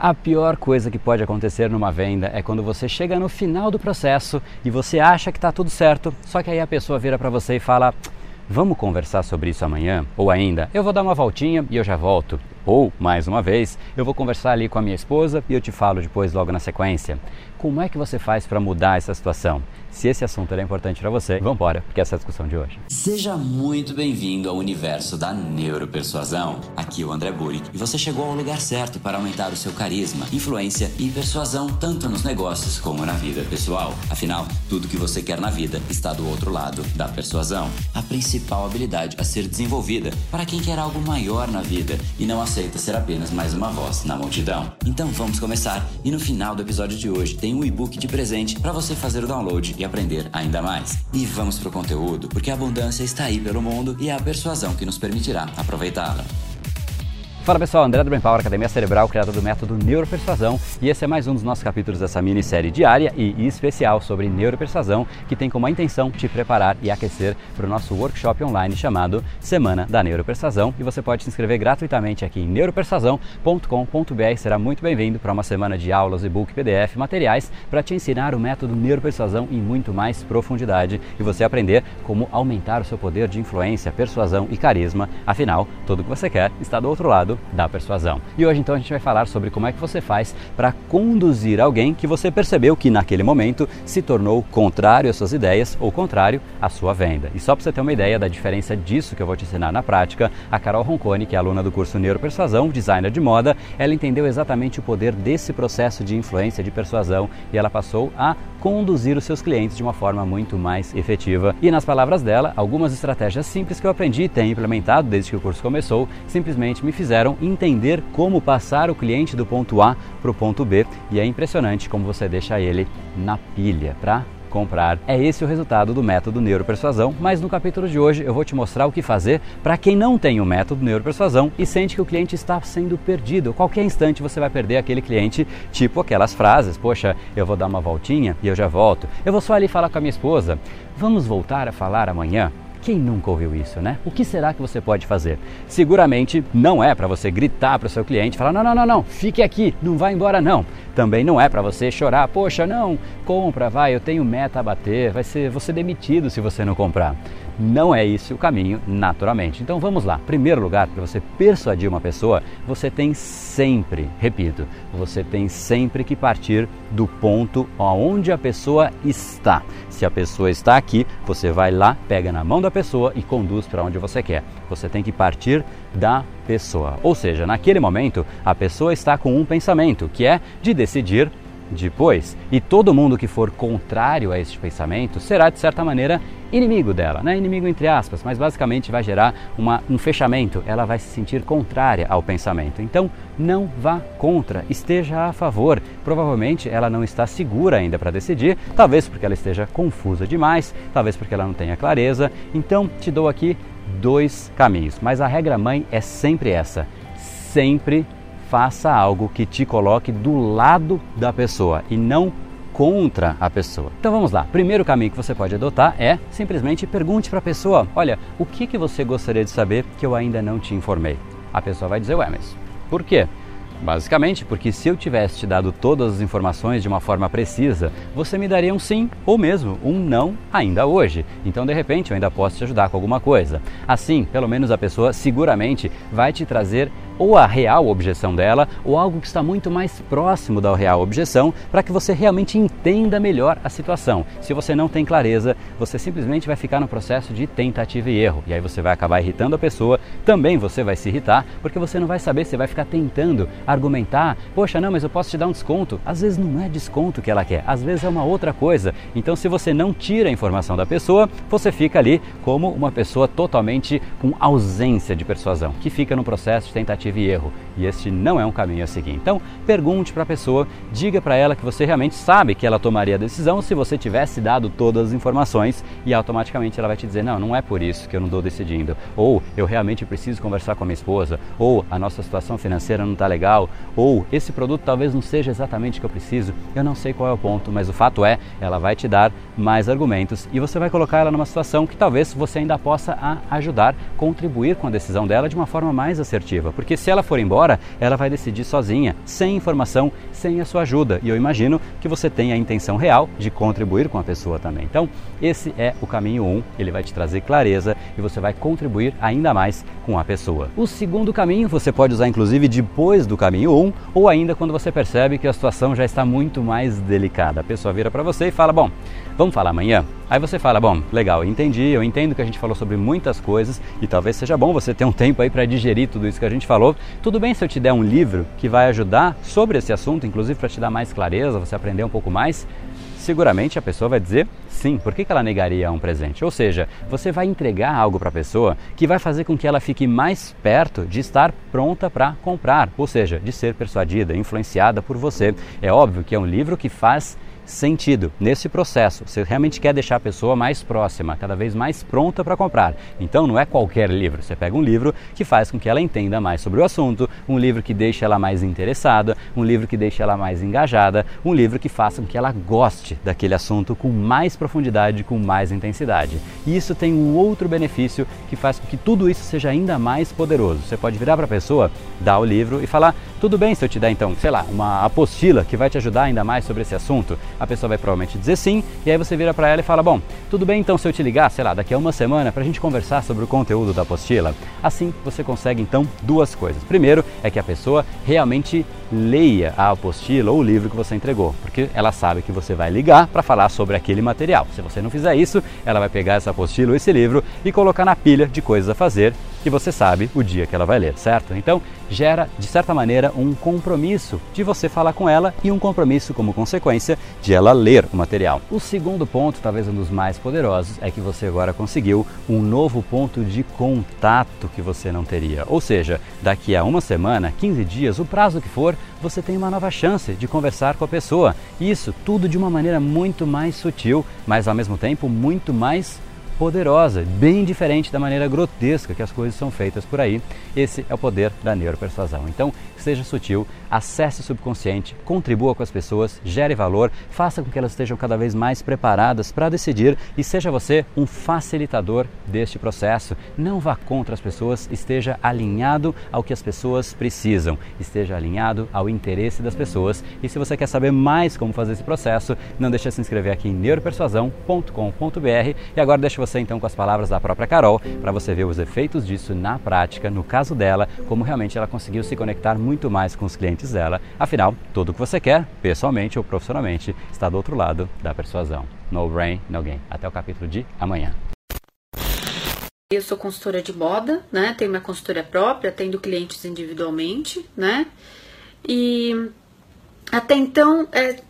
A pior coisa que pode acontecer numa venda é quando você chega no final do processo e você acha que está tudo certo, só que aí a pessoa vira para você e fala: Vamos conversar sobre isso amanhã? Ou ainda, eu vou dar uma voltinha e eu já volto. Ou, mais uma vez, eu vou conversar ali com a minha esposa e eu te falo depois logo na sequência. Como é que você faz para mudar essa situação? Se esse assunto é importante para você, vamos embora, porque essa é a discussão de hoje. Seja muito bem-vindo ao universo da neuropersuasão. Aqui é o André Burick e você chegou ao lugar certo para aumentar o seu carisma, influência e persuasão tanto nos negócios como na vida pessoal. Afinal, tudo que você quer na vida está do outro lado da persuasão. A principal habilidade a ser desenvolvida para quem quer algo maior na vida e não aceita ser apenas mais uma voz na multidão. Então vamos começar e no final do episódio de hoje tem um e-book de presente para você fazer o download e aprender ainda mais. E vamos pro conteúdo, porque a abundância está aí pelo mundo e é a persuasão que nos permitirá aproveitá-la. Fala pessoal, André do Brain Power, Academia Cerebral, criador do método Neuropersuasão, e esse é mais um dos nossos capítulos dessa minissérie diária e especial sobre neuropersuasão, que tem como intenção te preparar e aquecer para o nosso workshop online chamado Semana da Neuropersuasão, e você pode se inscrever gratuitamente aqui em neuropersuasão.com.br. Será muito bem-vindo para uma semana de aulas, e-book, PDF, materiais para te ensinar o método Neuropersuasão em muito mais profundidade e você aprender como aumentar o seu poder de influência, persuasão e carisma. Afinal, tudo que você quer está do outro lado da persuasão. E hoje então a gente vai falar sobre como é que você faz para conduzir alguém que você percebeu que naquele momento se tornou contrário às suas ideias ou contrário à sua venda. E só para você ter uma ideia da diferença disso que eu vou te ensinar na prática, a Carol Roncone, que é aluna do curso Neuropersuasão, designer de moda, ela entendeu exatamente o poder desse processo de influência, de persuasão, e ela passou a conduzir os seus clientes de uma forma muito mais efetiva. E nas palavras dela, algumas estratégias simples que eu aprendi e tenho implementado desde que o curso começou, simplesmente me fizeram entender como passar o cliente do ponto A para o ponto B. E é impressionante como você deixa ele na pilha para comprar. É esse o resultado do método neuropersuasão, mas no capítulo de hoje eu vou te mostrar o que fazer para quem não tem o método neuropersuasão e sente que o cliente está sendo perdido. Qualquer instante você vai perder aquele cliente, tipo aquelas frases: "Poxa, eu vou dar uma voltinha e eu já volto. Eu vou só ali falar com a minha esposa. Vamos voltar a falar amanhã?" Quem nunca ouviu isso, né? O que será que você pode fazer? Seguramente não é para você gritar para o seu cliente, falar: não, não, não, não, fique aqui, não vá embora, não. Também não é para você chorar, poxa, não, compra, vai, eu tenho meta a bater, vai ser você demitido se você não comprar. Não é esse o caminho, naturalmente. Então vamos lá. Primeiro lugar, para você persuadir uma pessoa, você tem sempre, repito, você tem sempre que partir do ponto onde a pessoa está. Se a pessoa está aqui, você vai lá, pega na mão da pessoa e conduz para onde você quer. Você tem que partir da pessoa. Ou seja, naquele momento, a pessoa está com um pensamento, que é de decidir depois. E todo mundo que for contrário a este pensamento será, de certa maneira, inimigo dela, né? inimigo entre aspas, mas basicamente vai gerar uma, um fechamento, ela vai se sentir contrária ao pensamento. Então, não vá contra, esteja a favor. Provavelmente ela não está segura ainda para decidir, talvez porque ela esteja confusa demais, talvez porque ela não tenha clareza. Então, te dou aqui dois caminhos, mas a regra mãe é sempre essa: sempre faça algo que te coloque do lado da pessoa e não contra a pessoa. Então vamos lá. Primeiro caminho que você pode adotar é simplesmente pergunte para a pessoa: olha, o que, que você gostaria de saber que eu ainda não te informei? A pessoa vai dizer: ué, mas por quê? Basicamente, porque se eu tivesse te dado todas as informações de uma forma precisa, você me daria um sim ou mesmo um não ainda hoje. Então, de repente, eu ainda posso te ajudar com alguma coisa. Assim, pelo menos a pessoa seguramente vai te trazer ou a real objeção dela, ou algo que está muito mais próximo da real objeção, para que você realmente entenda melhor a situação. Se você não tem clareza, você simplesmente vai ficar no processo de tentativa e erro, e aí você vai acabar irritando a pessoa, também você vai se irritar, porque você não vai saber, você vai ficar tentando argumentar, poxa, não, mas eu posso te dar um desconto. Às vezes não é desconto que ela quer, às vezes é uma outra coisa. Então, se você não tira a informação da pessoa, você fica ali como uma pessoa totalmente com ausência de persuasão, que fica no processo de tentativa tentativa e erro. E este não é um caminho a seguir. Então, pergunte para a pessoa, diga para ela que você realmente sabe que ela tomaria a decisão se você tivesse dado todas as informações e automaticamente ela vai te dizer: "Não, não é por isso que eu não estou decidindo". Ou eu realmente preciso conversar com a minha esposa, ou a nossa situação financeira não está legal, ou esse produto talvez não seja exatamente o que eu preciso. Eu não sei qual é o ponto, mas o fato é, ela vai te dar mais argumentos e você vai colocar ela numa situação que talvez você ainda possa ajudar, contribuir com a decisão dela de uma forma mais assertiva, porque se ela for embora ela vai decidir sozinha, sem informação, sem a sua ajuda. E eu imagino que você tem a intenção real de contribuir com a pessoa também. Então, esse é o caminho 1, um, ele vai te trazer clareza e você vai contribuir ainda mais com a pessoa. O segundo caminho você pode usar inclusive depois do caminho 1 um, ou ainda quando você percebe que a situação já está muito mais delicada. A pessoa vira para você e fala: "Bom, vamos falar amanhã?" Aí você fala: "Bom, legal, entendi, eu entendo que a gente falou sobre muitas coisas e talvez seja bom você ter um tempo aí para digerir tudo isso que a gente falou. Tudo bem se eu te der um livro que vai ajudar sobre esse assunto, inclusive para te dar mais clareza, você aprender um pouco mais?" seguramente a pessoa vai dizer sim. Por que, ela negaria um presente? Ou seja, você vai entregar algo para a pessoa que vai fazer com que ela fique mais perto de estar pronta para comprar, ou seja, de ser persuadida, influenciada por você. É óbvio que é um livro que faz sentido nesse processo. Você realmente quer deixar a pessoa mais próxima, cada vez mais pronta para comprar. Então não é qualquer livro. Você pega um livro que faz com que ela entenda mais sobre o assunto, um livro que deixe ela mais interessada, um livro que deixe ela mais engajada, um livro que faça com que ela goste daquele assunto com mais profundidade, com mais intensidade. E isso tem um outro benefício que faz com que tudo isso seja ainda mais poderoso. Você pode virar para a pessoa, dar o livro e falar: "Tudo bem se eu te der então, sei lá, uma apostila que vai te ajudar ainda mais sobre esse assunto?" A pessoa vai provavelmente dizer sim, e aí você vira para ela e fala: Bom, tudo bem então se eu te ligar, sei lá, daqui a uma semana para a gente conversar sobre o conteúdo da apostila? Assim você consegue então duas coisas. Primeiro é que a pessoa realmente leia a apostila ou o livro que você entregou, porque ela sabe que você vai ligar para falar sobre aquele material. Se você não fizer isso, ela vai pegar essa apostila ou esse livro e colocar na pilha de coisas a fazer que você sabe o dia que ela vai ler, certo? Então, gera, de certa maneira, um compromisso de você falar com ela e um compromisso, como consequência, de ela ler o material. O segundo ponto, talvez um dos mais poderosos, é que você agora conseguiu um novo ponto de contato que você não teria. Ou seja, daqui a uma semana, 15 dias, o prazo que for, você tem uma nova chance de conversar com a pessoa. Isso tudo de uma maneira muito mais sutil, mas ao mesmo tempo muito mais poderosa, bem diferente da maneira grotesca que as coisas são feitas por aí. Esse é o poder da neuropersuasão. Então, seja sutil, acesse o subconsciente, contribua com as pessoas, gere valor, faça com que elas estejam cada vez mais preparadas para decidir e seja você um facilitador deste processo. Não vá contra as pessoas, esteja alinhado ao que as pessoas precisam, esteja alinhado ao interesse das pessoas. E se você quer saber mais como fazer esse processo, não deixe de se inscrever aqui em neuropersuasão.com.br e agora deixa você então com as palavras da própria Carol para você ver os efeitos disso na prática, no caso dela, como realmente ela conseguiu se conectar muito mais com os clientes dela. Afinal, tudo o que você quer, pessoalmente ou profissionalmente, está do outro lado da persuasão. No brain, no gain. Até o capítulo de amanhã. Eu sou consultora de moda, né? Tenho minha consultoria própria, atendo clientes individualmente, né? E até então, é,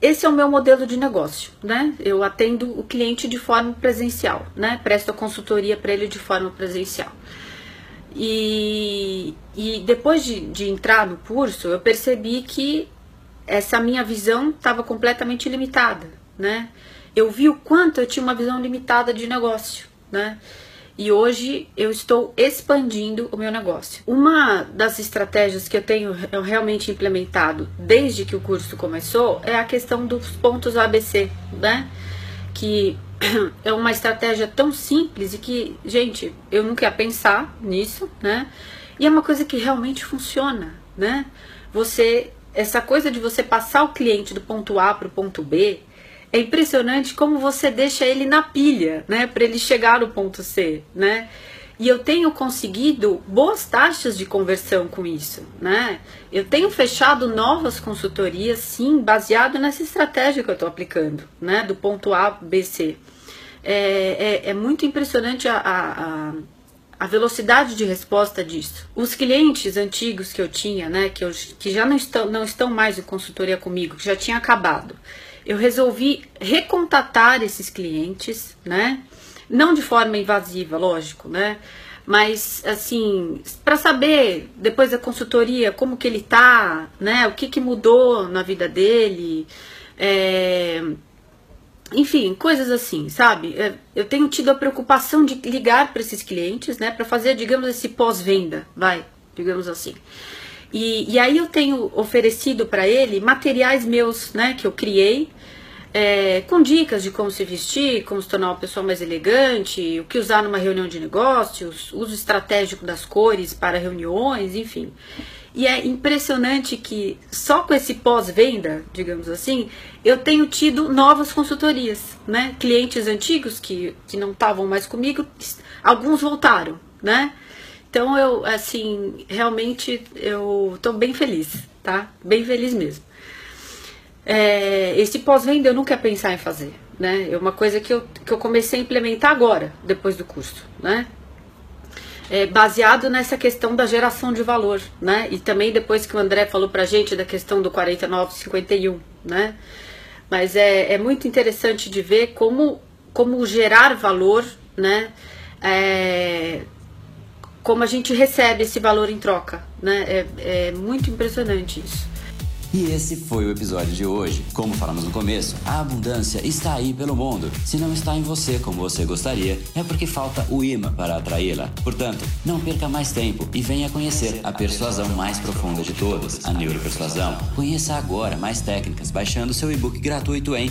esse é o meu modelo de negócio, né? Eu atendo o cliente de forma presencial, né? Presto a consultoria para ele de forma presencial. E, e depois de, de entrar no curso, eu percebi que essa minha visão estava completamente limitada, né? Eu vi o quanto eu tinha uma visão limitada de negócio, né? E hoje eu estou expandindo o meu negócio. Uma das estratégias que eu tenho realmente implementado desde que o curso começou é a questão dos pontos ABC, né? Que é uma estratégia tão simples e que, gente, eu nunca ia pensar nisso, né? E é uma coisa que realmente funciona, né? Você, essa coisa de você passar o cliente do ponto A para o ponto B, é impressionante como você deixa ele na pilha, né? Para ele chegar no ponto C, né? E eu tenho conseguido boas taxas de conversão com isso, né? Eu tenho fechado novas consultorias, sim, baseado nessa estratégia que eu estou aplicando, né? Do ponto A, B, C. É, é, é muito impressionante a, a, a, velocidade de resposta disso. Os clientes antigos que eu tinha, né? Que, eu, que já não estão, não estão mais em consultoria comigo, que já tinha acabado. Eu resolvi recontatar esses clientes, né? Não de forma invasiva, lógico, né? Mas assim, para saber depois da consultoria como que ele tá, né? O que que mudou na vida dele, é, enfim, coisas assim, sabe? É, eu tenho tido a preocupação de ligar para esses clientes, né? Para fazer, digamos, esse pós-venda, vai, digamos assim. E, e aí eu tenho oferecido para ele materiais meus, né? Que eu criei é, com dicas de como se vestir, como se tornar uma pessoa mais elegante, o que usar numa reunião de negócios, uso estratégico das cores para reuniões, enfim. E é impressionante que só com esse pós-venda, digamos assim, eu tenho tido novas consultorias, né? Clientes antigos que, que não estavam mais comigo, alguns voltaram, né? Então eu, assim, realmente eu estou bem feliz, tá? Bem feliz mesmo. É, esse pós-venda eu nunca ia pensar em fazer, né? É uma coisa que eu, que eu comecei a implementar agora, depois do curso, né? é, baseado nessa questão da geração de valor, né? E também depois que o André falou pra gente da questão do 4951, né? Mas é, é muito interessante de ver como, como gerar valor, né? É, como a gente recebe esse valor em troca, né? É, é muito impressionante isso. E esse foi o episódio de hoje. Como falamos no começo, a abundância está aí pelo mundo. Se não está em você como você gostaria, é porque falta o imã para atraí-la. Portanto, não perca mais tempo e venha conhecer a persuasão mais profunda de todas, a neuropersuasão. Conheça agora mais técnicas baixando seu e-book gratuito em